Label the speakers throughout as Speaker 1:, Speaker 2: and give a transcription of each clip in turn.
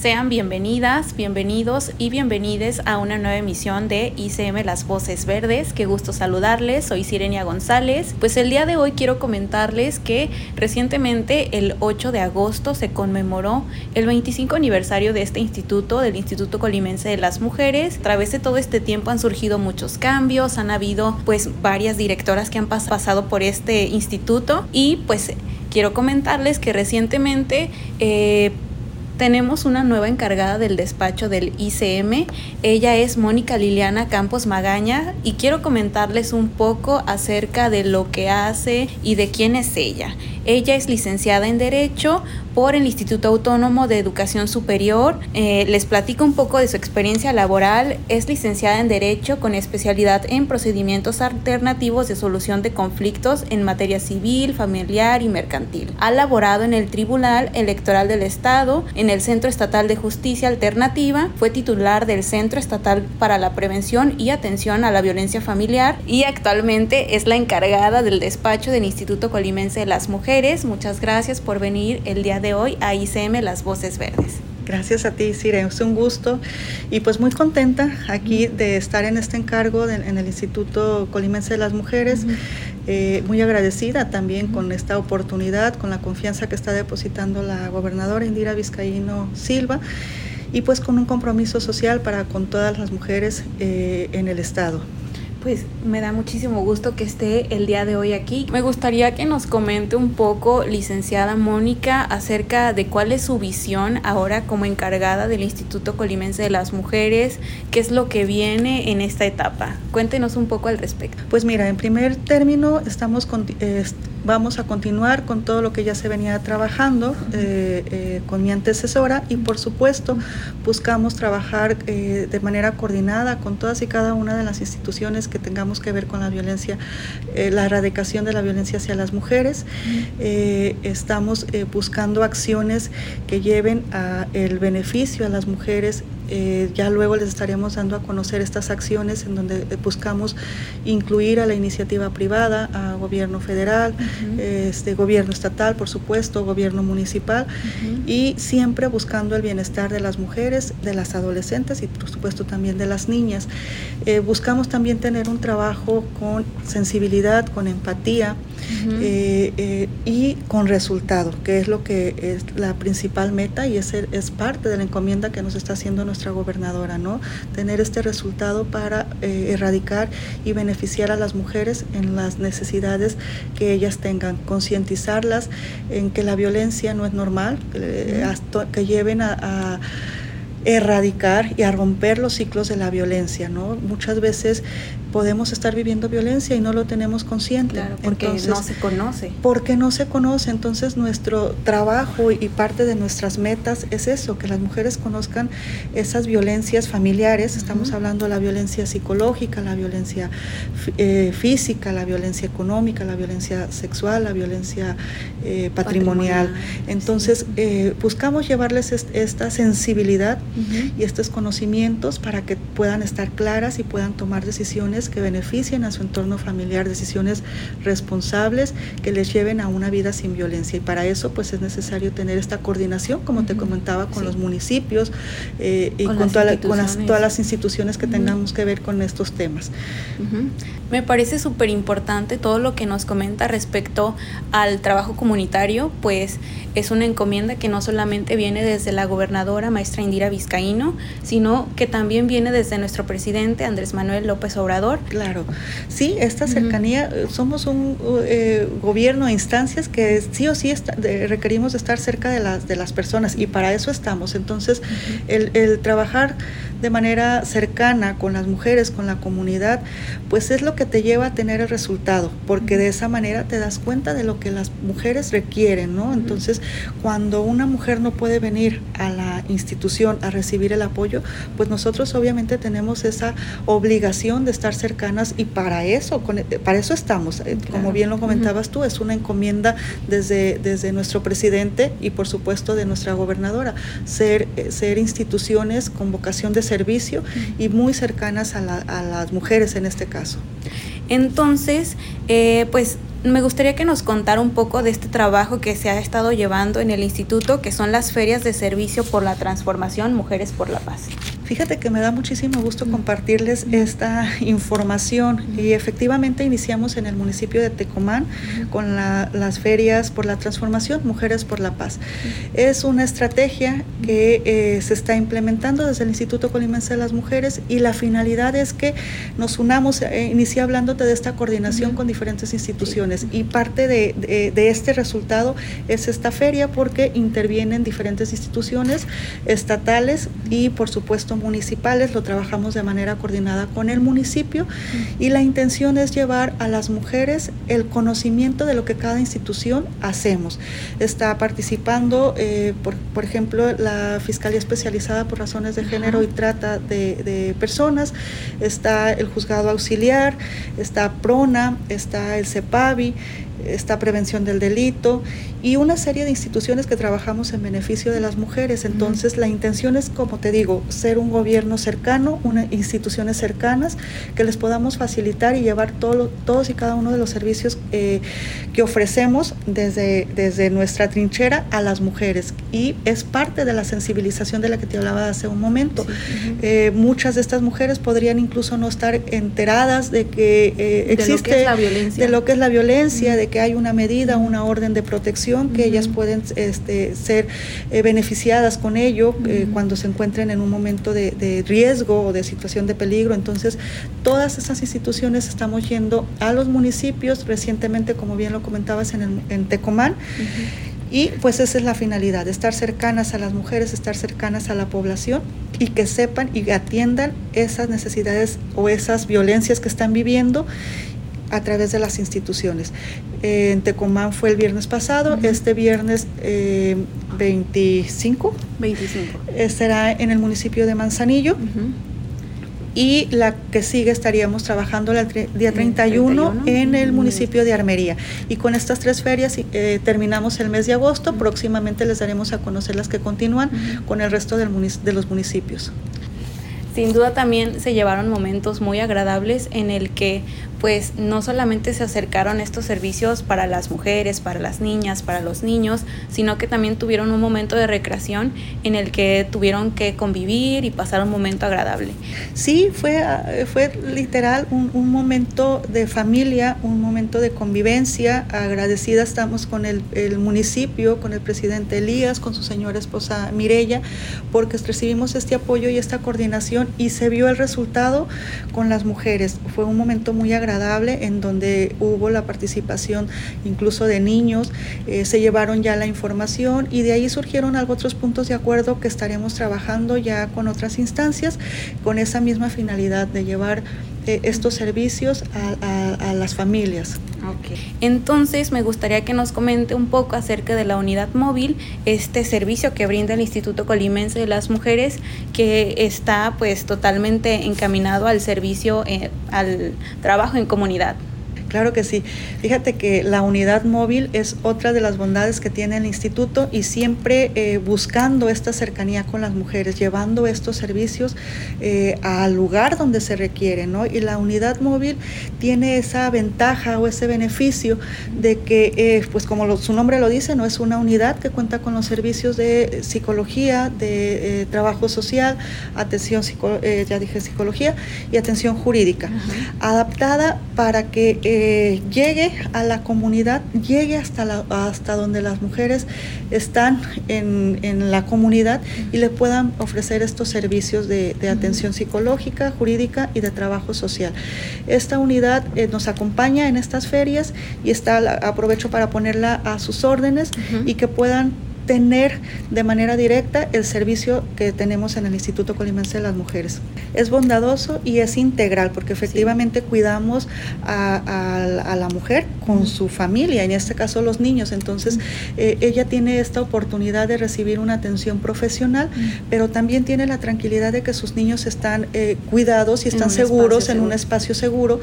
Speaker 1: Sean bienvenidas, bienvenidos y bienvenides a una nueva emisión de ICM Las Voces Verdes. Qué gusto saludarles, soy Sirenia González. Pues el día de hoy quiero comentarles que recientemente el 8 de agosto se conmemoró el 25 aniversario de este instituto, del Instituto Colimense de las Mujeres. A través de todo este tiempo han surgido muchos cambios, han habido pues varias directoras que han pasado por este instituto y pues quiero comentarles que recientemente eh, tenemos una nueva encargada del despacho del ICM. Ella es Mónica Liliana Campos Magaña y quiero comentarles un poco acerca de lo que hace y de quién es ella. Ella es licenciada en Derecho por el Instituto Autónomo de Educación Superior. Eh, les platico un poco de su experiencia laboral. Es licenciada en Derecho con especialidad en procedimientos alternativos de solución de conflictos en materia civil, familiar y mercantil. Ha laborado en el Tribunal Electoral del Estado, en el Centro Estatal de Justicia Alternativa, fue titular del Centro Estatal para la Prevención y Atención a la Violencia Familiar y actualmente es la encargada del despacho del Instituto Colimense de las Mujeres Muchas gracias por venir el día de hoy a ICM Las Voces Verdes.
Speaker 2: Gracias a ti, Sire, es un gusto y pues muy contenta aquí de estar en este encargo en el Instituto Colimense de las Mujeres. Eh, muy agradecida también con esta oportunidad, con la confianza que está depositando la gobernadora Indira Vizcaíno Silva y pues con un compromiso social para con todas las mujeres eh, en el Estado.
Speaker 1: Pues me da muchísimo gusto que esté el día de hoy aquí. Me gustaría que nos comente un poco, licenciada Mónica, acerca de cuál es su visión ahora como encargada del Instituto Colimense de las Mujeres, qué es lo que viene en esta etapa. Cuéntenos un poco al respecto.
Speaker 2: Pues mira, en primer término estamos con, vamos a continuar con todo lo que ya se venía trabajando eh, eh, con mi antecesora y por supuesto buscamos trabajar eh, de manera coordinada con todas y cada una de las instituciones que tengamos que ver con la violencia, la erradicación de la violencia hacia las mujeres. Estamos buscando acciones que lleven a el beneficio a las mujeres eh, ya luego les estaremos dando a conocer estas acciones en donde buscamos incluir a la iniciativa privada, a gobierno federal, este, gobierno estatal, por supuesto, gobierno municipal, y siempre buscando el bienestar de las mujeres, de las adolescentes y por supuesto también de las niñas. Eh, buscamos también tener un trabajo con sensibilidad, con empatía eh, y con resultado, que es lo que es la principal meta y es, es parte de la encomienda que nos está haciendo nuestra nuestra gobernadora, ¿no? Tener este resultado para eh, erradicar y beneficiar a las mujeres en las necesidades que ellas tengan, concientizarlas en que la violencia no es normal, que lleven a erradicar y a romper los ciclos de la violencia, ¿no? Muchas veces podemos estar viviendo violencia y no lo tenemos consciente.
Speaker 1: Claro, porque no se conoce.
Speaker 2: Porque no se conoce. Entonces nuestro trabajo y parte de nuestras metas es eso, que las mujeres conozcan esas violencias familiares. Estamos hablando de la violencia psicológica, la violencia eh, física, la violencia económica, la violencia sexual, la violencia eh, patrimonial. Entonces eh, buscamos llevarles esta sensibilidad y estos conocimientos para que puedan estar claras y puedan tomar decisiones que beneficien a su entorno familiar, decisiones responsables que les lleven a una vida sin violencia. Y para eso pues es necesario tener esta coordinación, como te comentaba, con los municipios eh, y con, todas las instituciones. que tengamos que ver con estos temas.
Speaker 1: Me parece súper importante todo lo que nos comenta respecto al trabajo comunitario, pues es una encomienda que no solamente viene desde la gobernadora maestra Indira Vizcaíno, sino que también viene desde nuestro presidente Andrés Manuel López Obrador.
Speaker 2: Claro, sí, esta cercanía, eh, somos un eh, gobierno a instancias que sí o sí requerimos estar cerca de las, de las personas y para eso estamos. Entonces, el, el trabajar de manera cercana con las mujeres, con la comunidad, pues es lo que te lleva a tener el resultado, porque de esa manera te das cuenta de lo que las mujeres requieren, ¿no? Entonces, cuando una mujer no puede venir a la institución a recibir el apoyo, pues nosotros obviamente tenemos esa obligación de estar cercanas y para eso, para eso estamos. Eh, como bien lo comentabas tú, es una encomienda desde, desde nuestro presidente y por supuesto de nuestra gobernadora, ser, eh, ser instituciones con vocación de servicio y muy cercanas a, las mujeres en este caso.
Speaker 1: Entonces, eh, pues me gustaría que nos contara un poco de este trabajo que se ha estado llevando en el instituto, que son las ferias de servicio por la transformación Mujeres por la Paz.
Speaker 2: Fíjate que me da muchísimo gusto compartirles esta información. Y efectivamente iniciamos en el municipio de Tecomán con las ferias por la transformación Mujeres por la Paz. Es una estrategia que eh, se está implementando desde el Instituto Colimense de las Mujeres y la finalidad es que nos unamos, eh, inicié hablándote de esta coordinación con diferentes instituciones. Y parte de, de este resultado es esta feria porque intervienen diferentes instituciones estatales y por supuesto municipales, lo trabajamos de manera coordinada con el municipio y la intención es llevar a las mujeres el conocimiento de lo que cada institución hacemos. Está participando, eh, por, ejemplo, la Fiscalía Especializada por Razones de Género y Trata de, de Personas, está el Juzgado Auxiliar, está PRONA, está el CEPAVI, esta prevención del delito y una serie de instituciones que trabajamos en beneficio de las mujeres. Entonces, la intención es, como te digo, ser un gobierno cercano, unas instituciones cercanas que les podamos facilitar y llevar todo, todos y cada uno de los servicios eh, que ofrecemos desde, desde nuestra trinchera a las mujeres. Y es parte de la sensibilización de la que te hablaba hace un momento. Eh, muchas de estas mujeres podrían incluso no estar enteradas de que existe
Speaker 1: de lo que es la violencia,
Speaker 2: de, lo que es la violencia, de que hay una medida, una orden de protección que ellas pueden este, ser eh, beneficiadas con ello eh, cuando se encuentren en un momento de, riesgo o de situación de peligro. Entonces, todas esas instituciones estamos yendo a los municipios, recientemente, como bien lo comentabas, en, en Tecomán. Y pues esa es la finalidad, estar cercanas a las mujeres, estar cercanas a la población y que sepan y atiendan esas necesidades o esas violencias que están viviendo a través de las instituciones. Eh, en Tecomán fue el viernes pasado, este viernes 25,
Speaker 1: 25.
Speaker 2: será en el municipio de Manzanillo. Y la que sigue estaríamos trabajando el día 31, en el municipio de Armería. Y con estas tres ferias eh, terminamos el mes de agosto. Próximamente les daremos a conocer las que continúan con el resto del de los municipios.
Speaker 1: Sin duda también se llevaron momentos muy agradables en el que pues no solamente se acercaron estos servicios para las mujeres, para las niñas, para los niños, sino que también tuvieron un momento de recreación en el que tuvieron que convivir y pasar un momento agradable.
Speaker 2: Sí, fue, fue literal un, momento de familia, un momento de convivencia. Agradecida estamos con el, el, municipio, con el presidente Elías, con su señora esposa Mirella, porque recibimos este apoyo y esta coordinación y se vio el resultado con las mujeres. Fue un momento muy agradable en donde hubo la participación incluso de niños, eh, se llevaron ya la información y de ahí surgieron otros puntos de acuerdo que estaremos trabajando ya con otras instancias con esa misma finalidad de llevar eh, estos servicios a, las familias.
Speaker 1: Entonces me gustaría que nos comente un poco acerca de la unidad móvil, este servicio que brinda el Instituto Colimense de las Mujeres, que está pues totalmente encaminado al servicio, eh, al trabajo en comunidad.
Speaker 2: Claro que sí. Fíjate que la unidad móvil es otra de las bondades que tiene el instituto y siempre eh, buscando esta cercanía con las mujeres, llevando estos servicios eh, al lugar donde se requiere, ¿no? Y la unidad móvil tiene esa ventaja o ese beneficio de que, eh, pues como su nombre lo dice, no es una unidad que cuenta con los servicios de psicología, de trabajo social, atención, ya dije psicología y atención jurídica, adaptada para que llegue a la comunidad, llegue hasta, la, hasta donde las mujeres están en, en, la comunidad y le puedan ofrecer estos servicios de, de atención psicológica, jurídica y de trabajo social. Esta unidad eh, nos acompaña en estas ferias y está, aprovecho para ponerla a sus órdenes y que puedan tener de manera directa el servicio que tenemos en el Instituto Colimense de las Mujeres. Es bondadoso y es integral porque efectivamente cuidamos a, la mujer con su familia, en este caso los niños. Entonces, eh, ella tiene esta oportunidad de recibir una atención profesional, pero también tiene la tranquilidad de que sus niños están eh, cuidados y están seguros en un espacio seguro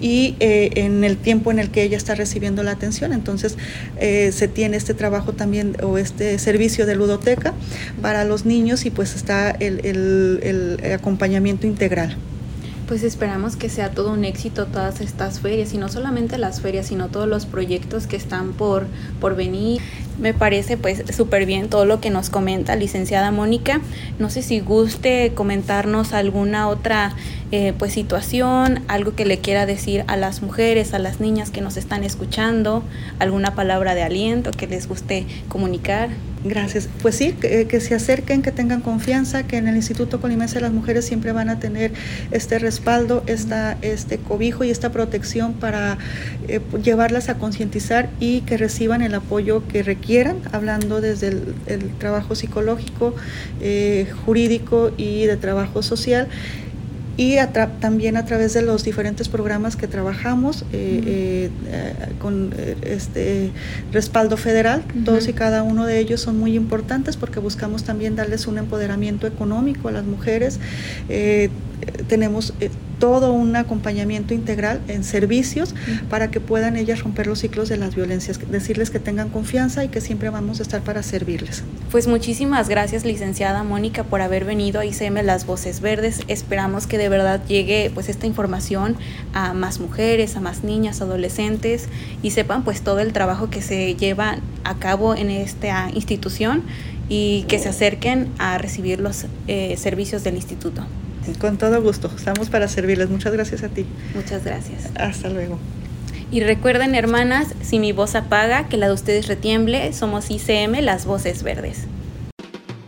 Speaker 2: y eh, en el tiempo en el que ella está recibiendo la atención. Entonces, se tiene este trabajo también o este servicio de ludoteca para los niños y pues está el acompañamiento integral.
Speaker 1: Pues esperamos que sea todo un éxito todas estas ferias y no solamente las ferias, sino todos los proyectos que están por, por venir. Me parece pues súper bien todo lo que nos comenta licenciada Mónica. No sé si guste comentarnos alguna otra eh, pues situación, algo que le quiera decir a las mujeres, a las niñas que nos están escuchando, alguna palabra de aliento que les guste comunicar.
Speaker 2: Gracias. Pues sí, que, se acerquen, que tengan confianza, que en el Instituto Colimense las Mujeres siempre van a tener este respaldo, esta, este cobijo y esta protección para eh, llevarlas a concientizar y que reciban el apoyo que requieran, hablando desde el, trabajo psicológico, eh, jurídico y de trabajo social y también a través de los diferentes programas que trabajamos eh, eh, con eh, este respaldo federal. Todos y cada uno de ellos son muy importantes porque buscamos también darles un empoderamiento económico a las mujeres. tenemos todo un acompañamiento integral en servicios para que puedan ellas romper los ciclos de las violencias, decirles que tengan confianza y que siempre vamos a estar para servirles.
Speaker 1: Pues muchísimas gracias licenciada Mónica por haber venido a ICM Las Voces Verdes. Esperamos que de verdad llegue pues esta información a más mujeres, a más niñas, adolescentes y sepan pues todo el trabajo que se lleva a cabo en esta institución y que se acerquen a recibir los eh, servicios del instituto.
Speaker 2: Con todo gusto, estamos para servirles. Muchas gracias a ti.
Speaker 1: Muchas gracias.
Speaker 2: Hasta luego.
Speaker 1: Y recuerden, hermanas, si mi voz apaga, que la de ustedes retiemble, somos ICM, las voces verdes.